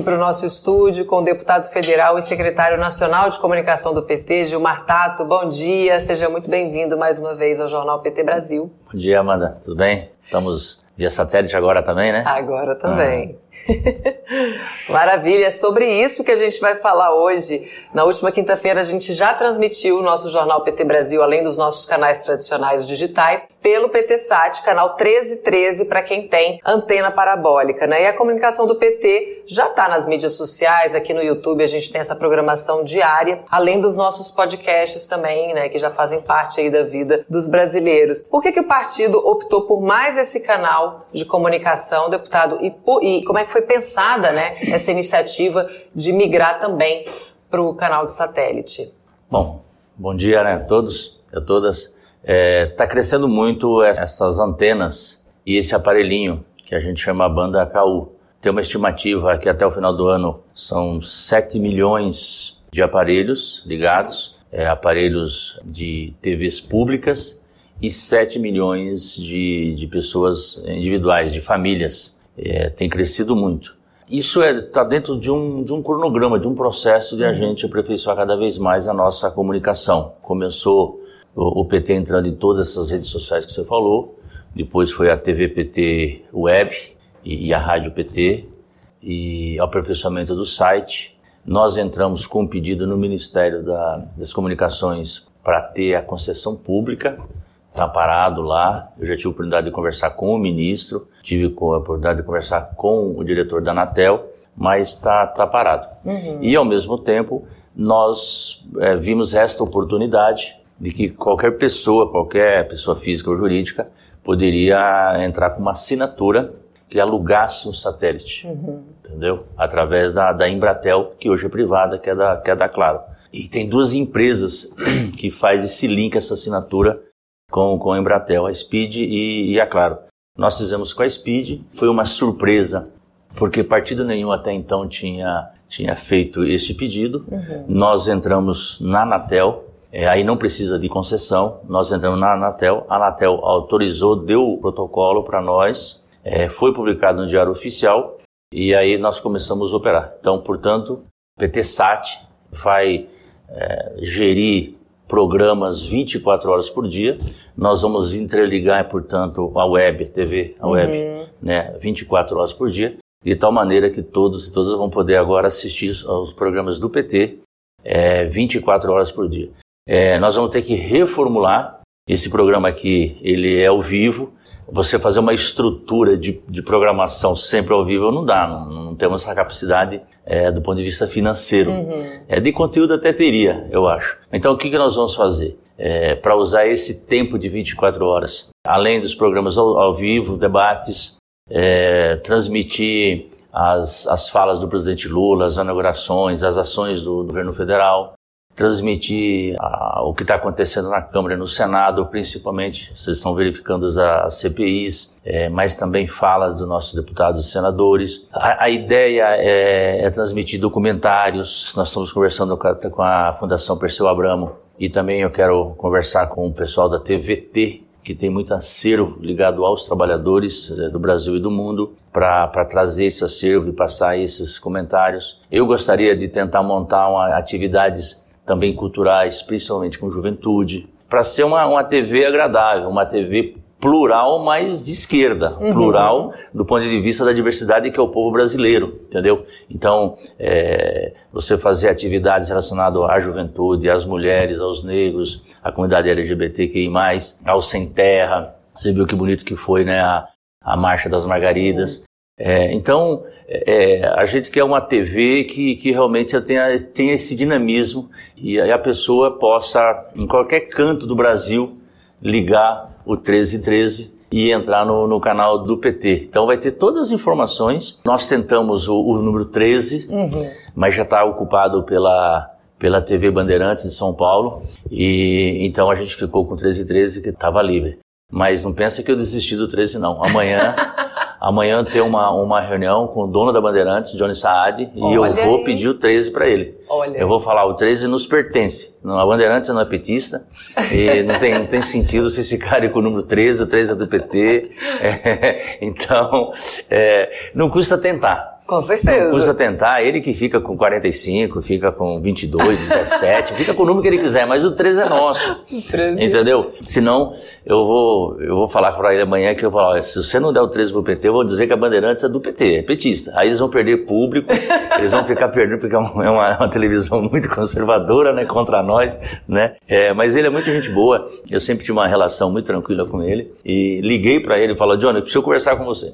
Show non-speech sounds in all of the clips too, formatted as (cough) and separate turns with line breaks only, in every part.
aqui para o nosso estúdio com o deputado federal e secretário nacional de comunicação do PT, Gilmar Tato. Bom dia, seja muito bem-vindo mais uma vez ao Jornal PT Brasil.
Bom dia, Amanda. Tudo bem? Estamos via satélite agora também, né?
Agora também. Ah. (laughs) Maravilha, é sobre isso que a gente vai falar hoje. Na última quinta-feira a gente já transmitiu o nosso Jornal PT Brasil, além dos nossos canais tradicionais digitais, pelo PT Sat, canal 1313 para quem tem antena parabólica, né? E a comunicação do PT já está nas mídias sociais, aqui no YouTube a gente tem essa programação diária, além dos nossos podcasts também, né, que já fazem parte aí da vida dos brasileiros. Por que que o partido optou por mais esse canal de comunicação, deputado? E, e como é que foi pensada, né, essa iniciativa de migrar também para o canal de satélite?
Bom, bom dia, né, a todos e a todas. Está é, tá crescendo muito essas antenas e esse aparelhinho que a gente chama banda KU. Tem uma estimativa que até o final do ano são 7 milhões de aparelhos ligados, é, aparelhos de TVs públicas e 7 milhões de, de pessoas individuais, de famílias é, tem crescido muito. Isso está é, tá dentro de um, de um cronograma, de um processo de a uhum. gente aperfeiçoar cada vez mais a nossa comunicação. Começou o, o, PT entrando em todas essas redes sociais que você falou, depois foi a TV PT Web e, e a Rádio PT, e aperfeiçoamento do site. Nós entramos com um pedido no Ministério da, das Comunicações para ter a concessão pública está parado lá. Eu já tive a oportunidade de conversar com o ministro, tive a oportunidade de conversar com o diretor da Anatel, mas está tá parado. Uhum. E, ao mesmo tempo, nós é, vimos esta oportunidade de que qualquer pessoa, qualquer pessoa física ou jurídica, poderia entrar com uma assinatura que alugasse um satélite, uhum. entendeu? Através da, da Embratel, que hoje é privada, que é da, que é da Claro. E tem duas empresas (clears throat) que faz esse link, essa assinatura com, com a Embratel, a Speed e, e a Claro. Nós fizemos com a Speed, foi uma surpresa, porque partido nenhum até então tinha, tinha feito este pedido. Uhum. Nós entramos na Anatel, é, aí não precisa de concessão, nós entramos na Anatel, a Anatel autorizou, deu o protocolo para nós, é, foi publicado no Diário Oficial e aí nós começamos a operar. Então, portanto, PTSAT vai é, gerir programas 24 horas por dia. Nós vamos interligar, portanto, a web, TV, a web, uhum. né, 24 horas por dia, de tal maneira que todos e todas vão poder agora assistir aos programas do PT é, 24 horas por dia. É, nós vamos ter que reformular esse programa aqui, ele é ao vivo, você fazer uma estrutura de, de programação sempre ao vivo não dá, não, não temos essa capacidade é, do ponto de vista financeiro. Uhum. É, de conteúdo até teria, eu acho. Então o que, que nós vamos fazer? É, Para usar esse tempo de 24 horas, além dos programas ao, ao vivo, debates, é, transmitir as, as falas do presidente Lula, as inaugurações, as ações do, do governo federal, transmitir ah, o que está acontecendo na Câmara e no Senado, principalmente, vocês estão verificando as, as CPIs, é, mas também falas dos nossos deputados e senadores. A, a ideia é, é, transmitir documentários, nós estamos conversando com a, com a Fundação Perseu Abramo e também eu quero conversar com o pessoal da TVT, que tem muito acervo ligado aos trabalhadores é, do Brasil e do mundo, para trazer esse acervo e passar esses comentários. Eu gostaria de tentar montar uma, atividades também culturais, principalmente com juventude, para ser uma, uma TV agradável, uma TV plural, mas de esquerda, uhum. plural do ponto de vista da diversidade que é o povo brasileiro, entendeu? Então, é, você fazer atividades relacionadas à juventude, às mulheres, aos negros, à comunidade LGBTQI+, ao sem terra, você viu que bonito que foi, né, a, a Marcha das Margaridas. É, então, é, a gente quer uma TV que, que realmente tenha, tenha esse dinamismo e a pessoa possa, em qualquer canto do Brasil, ligar o 1313 e entrar no, no canal do PT. Então vai ter todas as informações. Nós tentamos o, o número 13, uhum. mas já está ocupado pela, pela TV Bandeirantes de São Paulo. E então a gente ficou com o 1313 que estava livre. Mas não pensa que eu desisti do 13 não. Amanhã (laughs) Amanhã tem uma, uma reunião com o dono da Bandeirantes, Johnny Saad, e eu vou aí. pedir o 13 para ele. Olha. Eu vou falar, o 13 nos pertence. A Bandeirantes não é petista, e (laughs) não tem, não tem sentido vocês ficarem com o número 13, o 13 é do PT. (laughs) É, então, é, não custa tentar.
Com certeza.
Não custa tentar, ele que fica com 45, fica com 22, 17, fica com o número que ele quiser, mas o 13 é nosso. (laughs) 13. Entendeu? Senão, eu vou, eu vou falar para ele amanhã que eu vou falar, se você não der o 13 pro PT, eu vou dizer que a Bandeirantes é do PT, é petista. Aí eles vão perder público, (laughs) eles vão ficar perdendo, porque é uma, é uma, uma televisão muito conservadora, né, contra nós, né? É, mas ele é muito gente boa, eu sempre tive uma relação muito tranquila com ele, e liguei para ele e falei, Johnny, eu preciso conversar com você.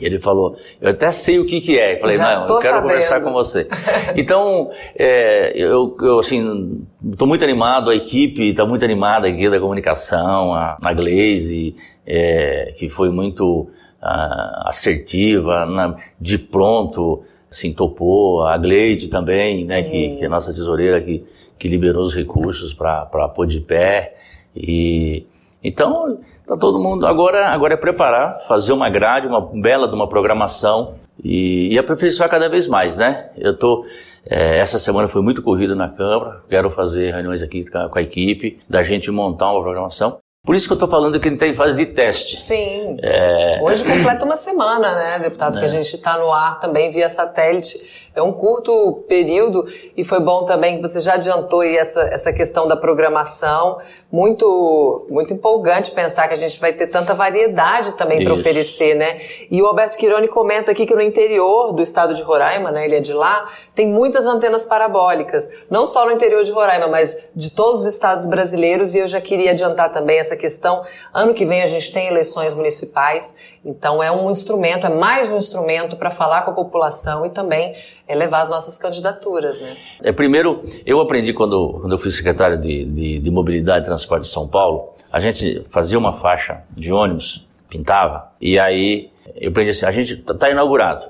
E ele falou, eu até sei o que que é. Eu falei, Já não, eu quero sabendo. conversar com você. Então, é, eu, eu, assim, estou muito animado, a equipe está muito animada aqui da comunicação, a, a Glaze, é, que foi muito assertiva, na, de pronto, assim, topou, a Gleide também, né, que, que, é a nossa tesoureira, que, que liberou os recursos para pôr de pé. E, então, Tá todo mundo agora, agora é preparar, fazer uma grade, uma bela de uma programação e, e aperfeiçoar cada vez mais, né? Eu tô é, essa semana foi muito corrido na Câmara, quero fazer reuniões aqui com a, com a equipe, da gente montar uma programação. Por isso que eu estou falando que a gente está em fase de teste.
Sim. É... Hoje completa uma semana, né, deputado, é. que a gente está no ar também via satélite. É um curto período e foi bom também que você já adiantou aí essa, essa questão da programação. Muito, muito empolgante pensar que a gente vai ter tanta variedade também para oferecer, né? E o Alberto Quironi comenta aqui que no interior do estado de Roraima, né, ele é de lá, tem muitas antenas parabólicas. Não só no interior de Roraima, mas de todos os estados brasileiros. E eu já queria adiantar também essa questão. Ano que vem a gente tem eleições municipais, então é um instrumento, é mais um instrumento para falar com a população e também elevar as nossas candidaturas, né?
É, primeiro, eu aprendi quando, quando eu fui secretário de, de, de Mobilidade e Transporte de São Paulo, a gente fazia uma faixa de ônibus, pintava, e aí eu aprendi assim, a gente está tá inaugurado.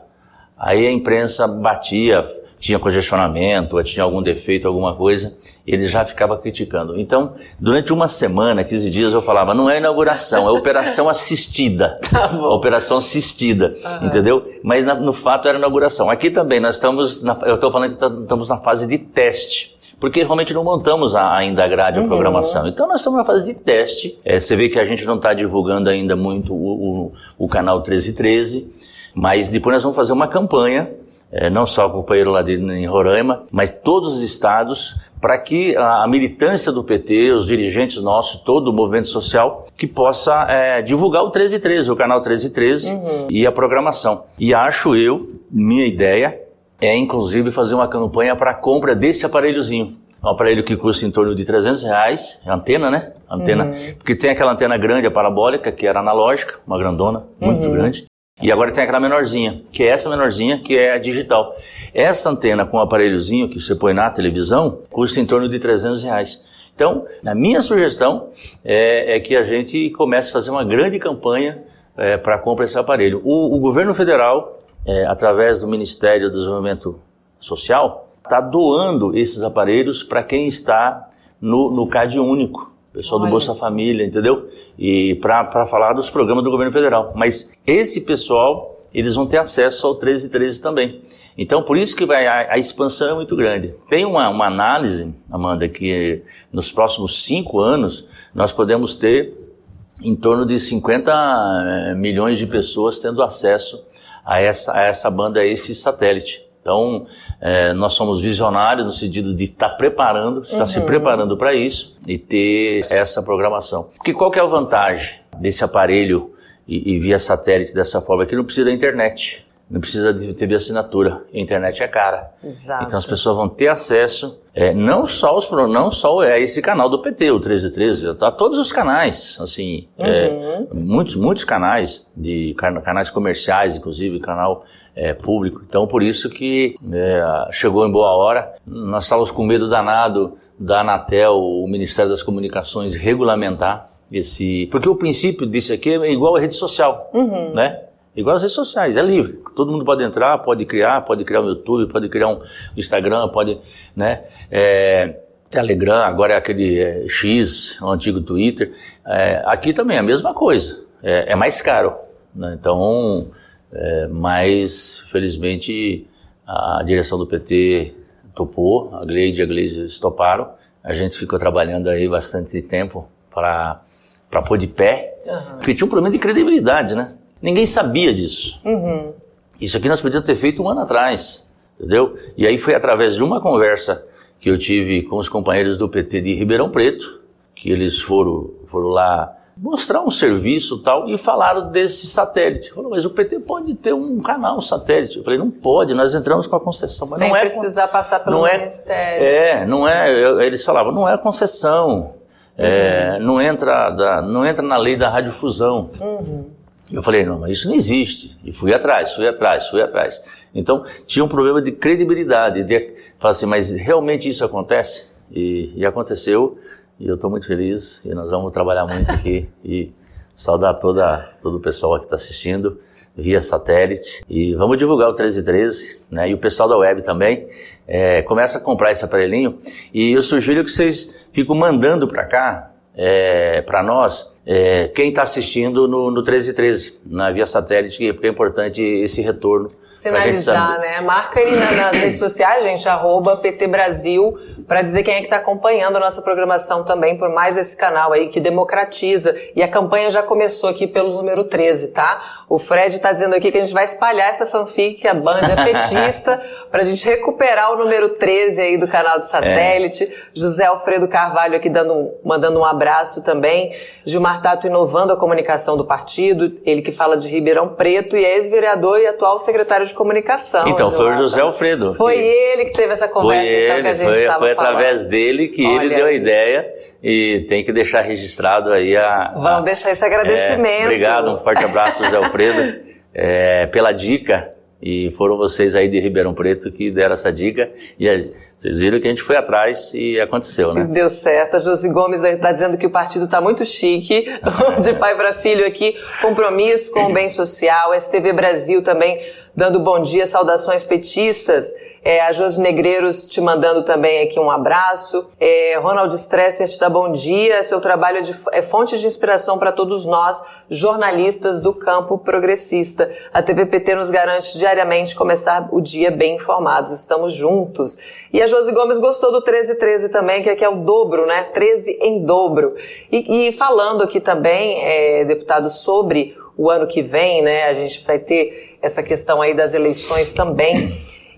Aí a imprensa batia, tinha congestionamento, ou tinha algum defeito, alguma coisa, ele já ficava criticando. Então, durante uma semana, 15 dias, eu falava, não é inauguração, é operação (laughs) assistida. Tá operação assistida, uhum. entendeu? Mas na, no fato era inauguração. Aqui também, nós estamos, na, eu estou falando que tá, estamos na fase de teste porque realmente não montamos a, ainda a grade, a uhum. programação. Então nós estamos na fase de teste. É, você vê que a gente não está divulgando ainda muito o, o, o canal 1313, mas depois nós vamos fazer uma campanha não só o companheiro lá de, em Roraima, mas todos os estados, para que a, militância do PT, os dirigentes nossos, todo o movimento social, que possa é, divulgar o 1313, o canal 1313 uhum. e a programação. E acho eu, minha ideia, é inclusive fazer uma campanha para a compra desse aparelhozinho. É um aparelho que custa em torno de 300 reais, é antena, né? Antena, uhum. porque tem aquela antena grande, a parabólica, que era analógica, uma grandona, muito uhum. grande. E agora tem aquela menorzinha, que é essa menorzinha, que é a digital. Essa antena com o aparelhozinho que você põe na televisão custa em torno de 300 reais. Então, a minha sugestão é, é que a gente comece a fazer uma grande campanha é, para compra desse aparelho. O, o governo federal, é, através do Ministério do Desenvolvimento Social, está doando esses aparelhos para quem está no, no CAD único pessoal Olha. do Bolsa Família, entendeu? E para falar dos programas do governo federal. Mas esse pessoal, eles vão ter acesso ao 1313 também. Então, por isso que vai, a, a, expansão é muito grande. Tem uma, uma análise, Amanda, que nos próximos cinco anos nós podemos ter em torno de 50 eh, milhões de pessoas tendo acesso a essa, a essa banda, a esse satélite. Então, é, nós somos visionários no sentido de estar tá preparando, estar uhum. se preparando para isso e ter essa programação. Porque qual que é a vantagem desse aparelho e, e via satélite dessa forma? É que não precisa da internet, não precisa de TV assinatura. A internet é cara. Exato. Então as pessoas vão ter acesso é, não só os não só é esse canal do PT, o 1313, tá todos os canais, assim, é, uhum. é, muitos muitos canais de canais comerciais, inclusive canal é, público. Então por isso que é, chegou em boa hora. Nós estávamos com medo danado da Anatel, o Ministério das Comunicações regulamentar esse, porque o princípio disso aqui é igual à rede social, uhum. né? Igual as redes sociais, é livre. Todo mundo pode entrar, pode criar, pode criar um YouTube, pode criar um Instagram, pode, né? É, Telegram, agora é aquele é, X, o antigo Twitter. É, aqui também é a mesma coisa. É, é mais caro. Né? Então, é, mas felizmente a direção do PT topou, a Gleide e a Gleide toparam. A gente ficou trabalhando aí bastante tempo para pôr de pé, uhum. porque tinha um problema de credibilidade, né? Ninguém sabia disso. Uhum. Isso aqui nós podíamos ter feito um ano atrás, entendeu? E aí foi através de uma conversa que eu tive com os companheiros do PT de Ribeirão Preto, que eles foram, foram lá mostrar um serviço tal e falaram desse satélite. Falou, mas o PT pode ter um canal satélite. Eu falei, não pode, nós entramos com a concessão. Mas
Sem
não é,
precisar passar pelo
é,
Ministério.
É, não é, eles falavam, não é concessão, é, não, entra da, não entra na lei da radiodifusão.
Uhum.
Eu falei, não, mas isso não existe. E fui atrás, fui atrás, fui atrás. Então, tinha um problema de credibilidade, de falar assim, mas realmente isso acontece? E, e aconteceu, e eu estou muito feliz, e nós vamos trabalhar muito aqui, (laughs) e saudar toda, todo o pessoal que está assistindo, via satélite, e vamos divulgar o 1313, né, e o pessoal da web também, é, começa a comprar esse aparelhinho, e eu sugiro que vocês fiquem mandando para cá, é, para nós, é, quem está assistindo no, no 1313, na via satélite, porque é importante esse retorno.
Sinalizar, né? Marca ele na, nas redes sociais, gente, arroba PT Brasil, para dizer quem é que está acompanhando a nossa programação também por mais esse canal aí que democratiza. E a campanha já começou aqui pelo número 13, tá? O Fred está dizendo aqui que a gente vai espalhar essa fanfic, a Band é petista, (laughs) para a gente recuperar o número 13 aí do canal do satélite. É. José Alfredo Carvalho aqui dando, mandando um abraço também. Gilmar Tato inovando a comunicação do partido, ele que fala de Ribeirão Preto e é ex-vereador e atual secretário de comunicação.
Então, foi o José Alfredo.
Foi que... ele que teve essa conversa
foi
então, que a gente
foi,
estava
Foi através dele que Olha. ele deu a ideia e tem que deixar registrado aí a...
Vamos a, deixar esse agradecimento.
É, obrigado, um forte abraço, José Alfredo, (laughs) é, pela dica e foram vocês aí de Ribeirão Preto que deram essa dica. E vocês viram que a gente foi atrás e aconteceu, né?
Deu certo. A Josi Gomes está dizendo que o partido está muito chique. (laughs) de pai para filho aqui. Compromisso com o bem social. STV Brasil também dando bom dia, saudações petistas. É, a Josi Negreiros te mandando também aqui um abraço. É, Ronald Stresser te dá bom dia. Seu trabalho é, de, é fonte de inspiração para todos nós, jornalistas do campo progressista. A TVPT nos garante diariamente começar o dia bem informados. Estamos juntos. E a Josi Gomes gostou do 1313 também, que aqui é o dobro, né? 13 em dobro. E, e falando aqui também, é, deputado, sobre o ano que vem, né? A gente vai ter essa questão aí das eleições também.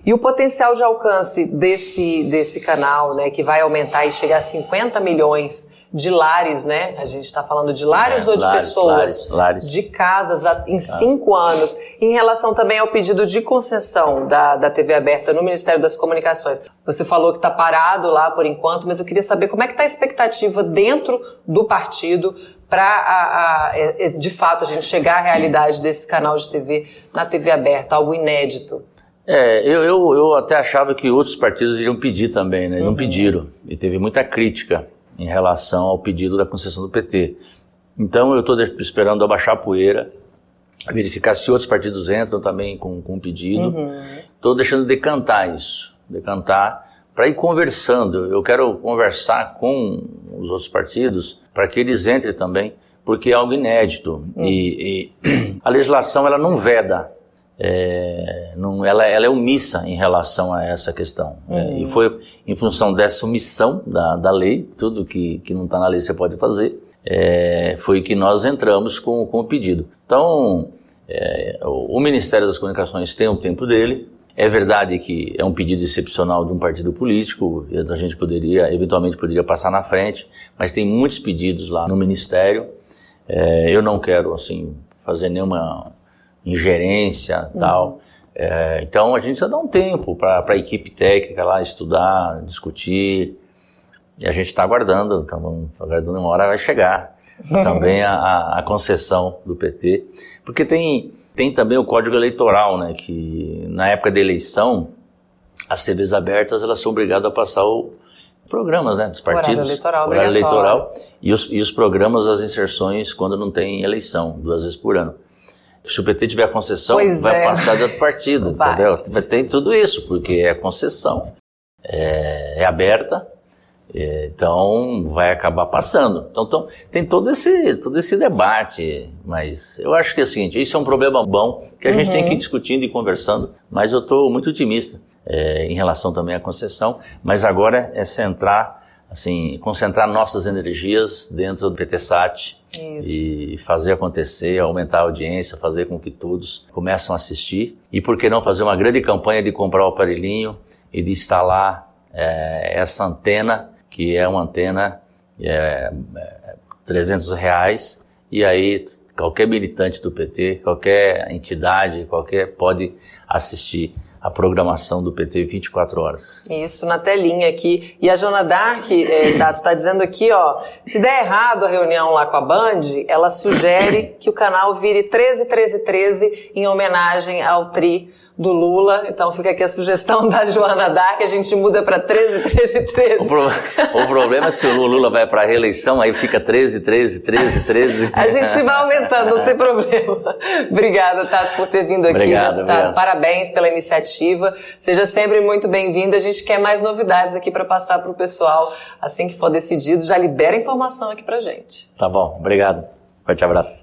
E o potencial de alcance desse, desse canal, né, que vai aumentar e chegar a 50 milhões de lares, né? A gente está falando de lares é, ou de lares, pessoas?
Lares, lares.
De casas em cinco anos. Em relação também ao pedido de concessão da, da TV aberta no Ministério das Comunicações. Você falou que está parado lá por enquanto, mas eu queria saber como é que está a expectativa dentro do partido para, é, é, de fato, a gente chegar à realidade desse canal de TV na TV aberta, algo inédito.
É, eu, eu, eu até achava que outros partidos iriam pedir também, né? Não uhum. pediram. E teve muita crítica em relação ao pedido da concessão do PT. Então eu estou esperando abaixar a poeira, verificar se outros partidos entram também com, com um pedido. Estou uhum. deixando decantar isso, decantar para ir conversando. Eu quero conversar com os outros partidos para que eles entrem também, porque é algo inédito. Uhum. E, e, (clears throat) a legislação ela não veda é, não, ela, ela, é omissa em relação a essa questão. Uhum. É, e foi em função dessa omissão da, da lei, tudo que, que não está na lei você pode fazer, é, foi que nós entramos com, com o pedido. Então, é, o, o Ministério das Comunicações tem o tempo dele, é verdade que é um pedido excepcional de um partido político, a gente poderia, eventualmente poderia passar na frente, mas tem muitos pedidos lá no Ministério. É, eu não quero, assim, fazer nenhuma ingerência uhum. tal. É, então a gente precisa dar um tempo para a equipe técnica lá estudar, discutir. E a gente está aguardando, estamos aguardando uma hora vai chegar (laughs) também a, a, concessão do PT. Porque tem, tem também o código eleitoral, né? Que na época da eleição, as TVs abertas elas são obrigadas a passar o programas né, dos partidos. Horário
eleitoral,
horário eleitoral e, os, e os programas, as inserções quando não tem eleição, duas vezes por ano. Se o PT tiver concessão, pois vai é. passar de outro partido, (laughs) vai. entendeu? Tem tudo isso, porque é concessão, é, é aberta, é, então vai acabar passando. Então, então, tem todo esse, todo esse debate, mas eu acho que é o seguinte, isso é um problema bom que a uhum. gente tem que ir uhum. discutindo e conversando, mas eu estou muito otimista é, em relação também à concessão, mas agora é centrar assim, concentrar nossas energias dentro do PTSAT Isso. e fazer acontecer, aumentar a audiência, fazer com que todos começem a assistir. E por que não fazer uma grande campanha de comprar o aparelhinho e de instalar é, essa antena, que é uma antena é, 300 reais, e aí qualquer militante do PT, qualquer entidade, qualquer pode assistir a programação do PT 24 horas.
Isso, na telinha aqui. E a Jona Dark, é, Tato, está dizendo aqui, ó, se der errado a reunião lá com a Band, ela sugere que o canal vire 13 13 13 em homenagem ao Tri do Lula. Então fica aqui a sugestão (laughs) da Joana Dark, a gente muda para 13, 13, 13.
O, pro, o, problema é se o Lula vai para a reeleição, aí fica 13, 13, 13, 13.
A gente vai aumentando, não tem problema. Obrigada, Tato, por ter vindo aqui.
Obrigado,
Tato.
obrigado.
Parabéns pela iniciativa. Seja sempre muito bem-vindo. A gente quer mais novidades aqui para passar para o pessoal. Assim que for decidido, já libera informação aqui para gente.
Tá bom, obrigado. Forte abraço.